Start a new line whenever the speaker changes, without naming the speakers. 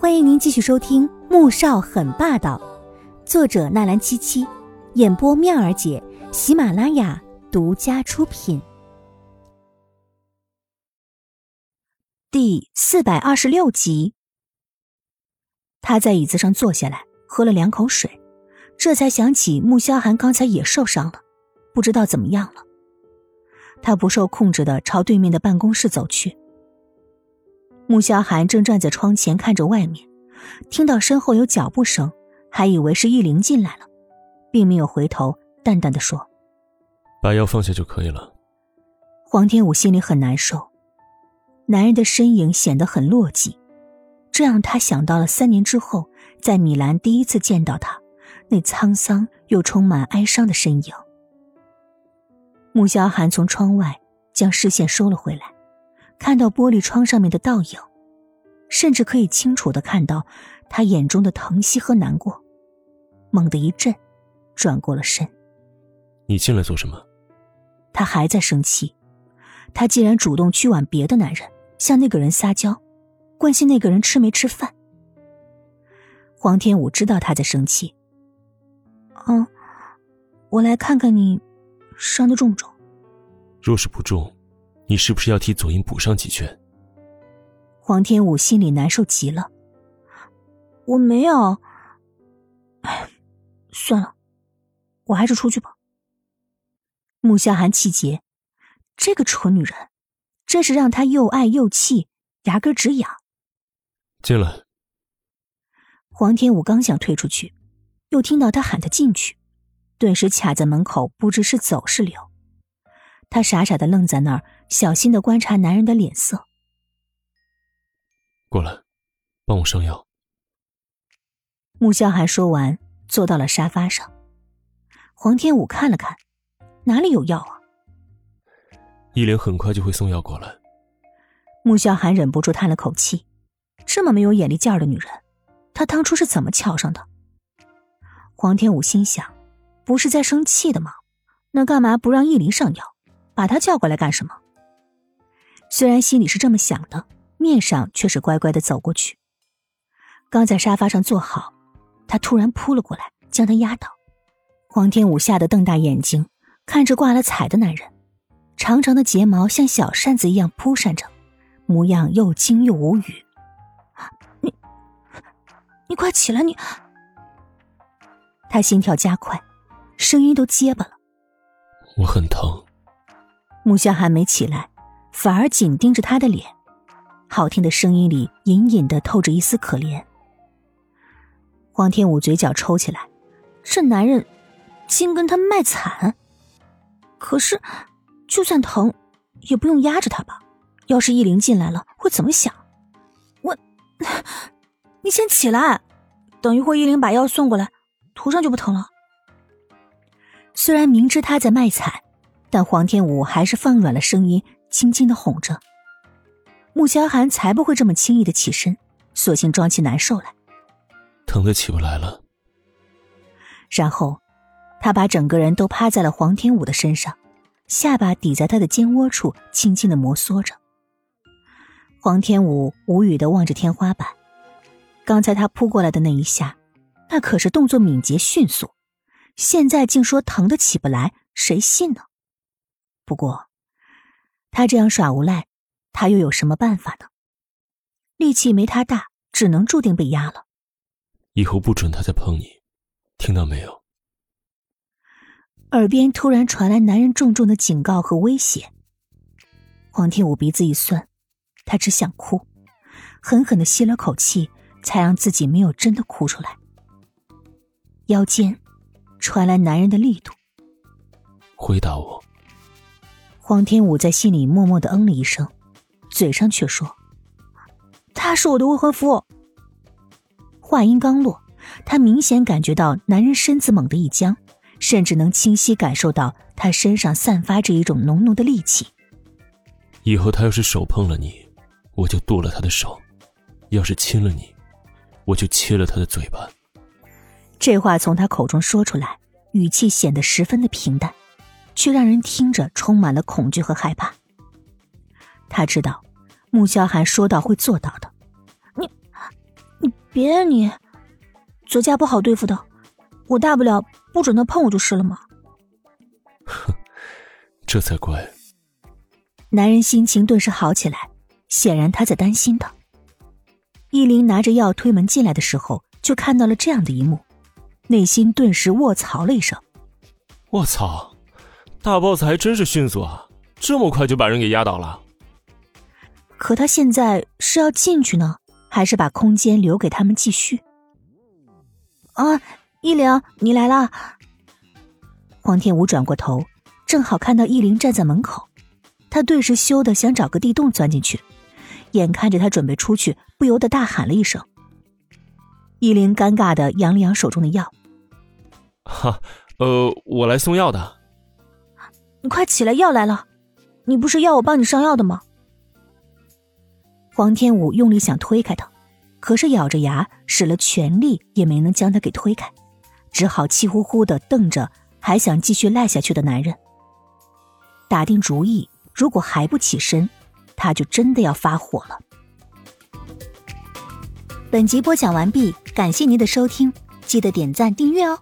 欢迎您继续收听《穆少很霸道》，作者纳兰七七，演播妙儿姐，喜马拉雅独家出品。第四百二十六集，他在椅子上坐下来，喝了两口水，这才想起穆萧寒刚才也受伤了，不知道怎么样了。他不受控制的朝对面的办公室走去。穆萧寒正站在窗前看着外面，听到身后有脚步声，还以为是玉玲进来了，并没有回头，淡淡的说：“
把药放下就可以了。”
黄天武心里很难受，男人的身影显得很落寂，这让他想到了三年之后在米兰第一次见到他，那沧桑又充满哀伤的身影。穆萧寒从窗外将视线收了回来。看到玻璃窗上面的倒影，甚至可以清楚的看到他眼中的疼惜和难过。猛地一震，转过了身。
你进来做什么？
他还在生气，他竟然主动去挽别的男人，向那个人撒娇，关心那个人吃没吃饭。黄天武知道他在生气。嗯，我来看看你，伤的重不重？
若是不重。你是不是要替左英补上几拳？
黄天武心里难受极了。我没有。哎，算了，我还是出去吧。穆萧寒气结，这个蠢女人，真是让他又爱又气，牙根直痒。
进来。
黄天武刚想退出去，又听到他喊他进去，顿时卡在门口，不知是走是留。他傻傻的愣在那儿，小心的观察男人的脸色。
过来，帮我上药。
穆萧寒说完，坐到了沙发上。黄天武看了看，哪里有药啊？
依莲很快就会送药过来。
穆萧寒忍不住叹了口气，这么没有眼力劲儿的女人，他当初是怎么瞧上的？黄天武心想，不是在生气的吗？那干嘛不让依林上药？把他叫过来干什么？虽然心里是这么想的，面上却是乖乖的走过去。刚在沙发上坐好，他突然扑了过来，将他压倒。黄天武吓得瞪大眼睛，看着挂了彩的男人，长长的睫毛像小扇子一样扑扇着，模样又惊又无语。你，你快起来！你，他心跳加快，声音都结巴了。
我很疼。
穆萧寒没起来，反而紧盯着他的脸，好听的声音里隐隐的透着一丝可怜。黄天武嘴角抽起来，这男人竟跟他卖惨。可是，就算疼，也不用压着他吧？要是易灵进来了，会怎么想？我，你先起来，等一会儿易灵把药送过来，涂上就不疼了。虽然明知他在卖惨。但黄天武还是放软了声音，轻轻的哄着。穆萧寒才不会这么轻易的起身，索性装起难受来。
疼的起不来了。
然后，他把整个人都趴在了黄天武的身上，下巴抵在他的肩窝处，轻轻的摩挲着。黄天武无语的望着天花板，刚才他扑过来的那一下，那可是动作敏捷迅速，现在竟说疼的起不来，谁信呢？不过，他这样耍无赖，他又有什么办法呢？力气没他大，只能注定被压了。
以后不准他再碰你，听到没有？
耳边突然传来男人重重的警告和威胁。黄天武鼻子一酸，他只想哭，狠狠的吸了口气，才让自己没有真的哭出来。腰间传来男人的力度，
回答我。
黄天武在心里默默的嗯了一声，嘴上却说：“他是我的未婚夫。”话音刚落，他明显感觉到男人身子猛地一僵，甚至能清晰感受到他身上散发着一种浓浓的戾气。
以后他要是手碰了你，我就剁了他的手；要是亲了你，我就切了他的嘴巴。
这话从他口中说出来，语气显得十分的平淡。却让人听着充满了恐惧和害怕。他知道，穆萧寒说到会做到的。你，你别你，左家不好对付的，我大不了不准他碰我就是了嘛。
哼，这才怪。
男人心情顿时好起来，显然他在担心他。依林拿着药推门进来的时候，就看到了这样的一幕，内心顿时卧槽了一声：“
卧槽，大 boss 还真是迅速啊，这么快就把人给压倒了。”
可他现在是要进去呢，还是把空间留给他们继续？啊，依灵，你来啦。黄天武转过头，正好看到依灵站在门口。他顿时羞得想找个地洞钻进去，眼看着他准备出去，不由得大喊了一声。依灵尴尬的扬了扬手中的药，
哈，呃，我来送药的。
你快起来，药来了，你不是要我帮你上药的吗？黄天武用力想推开他，可是咬着牙，使了全力也没能将他给推开，只好气呼呼的瞪着还想继续赖下去的男人，打定主意。如果还不起身，他就真的要发火了。本集播讲完毕，感谢您的收听，记得点赞订阅哦。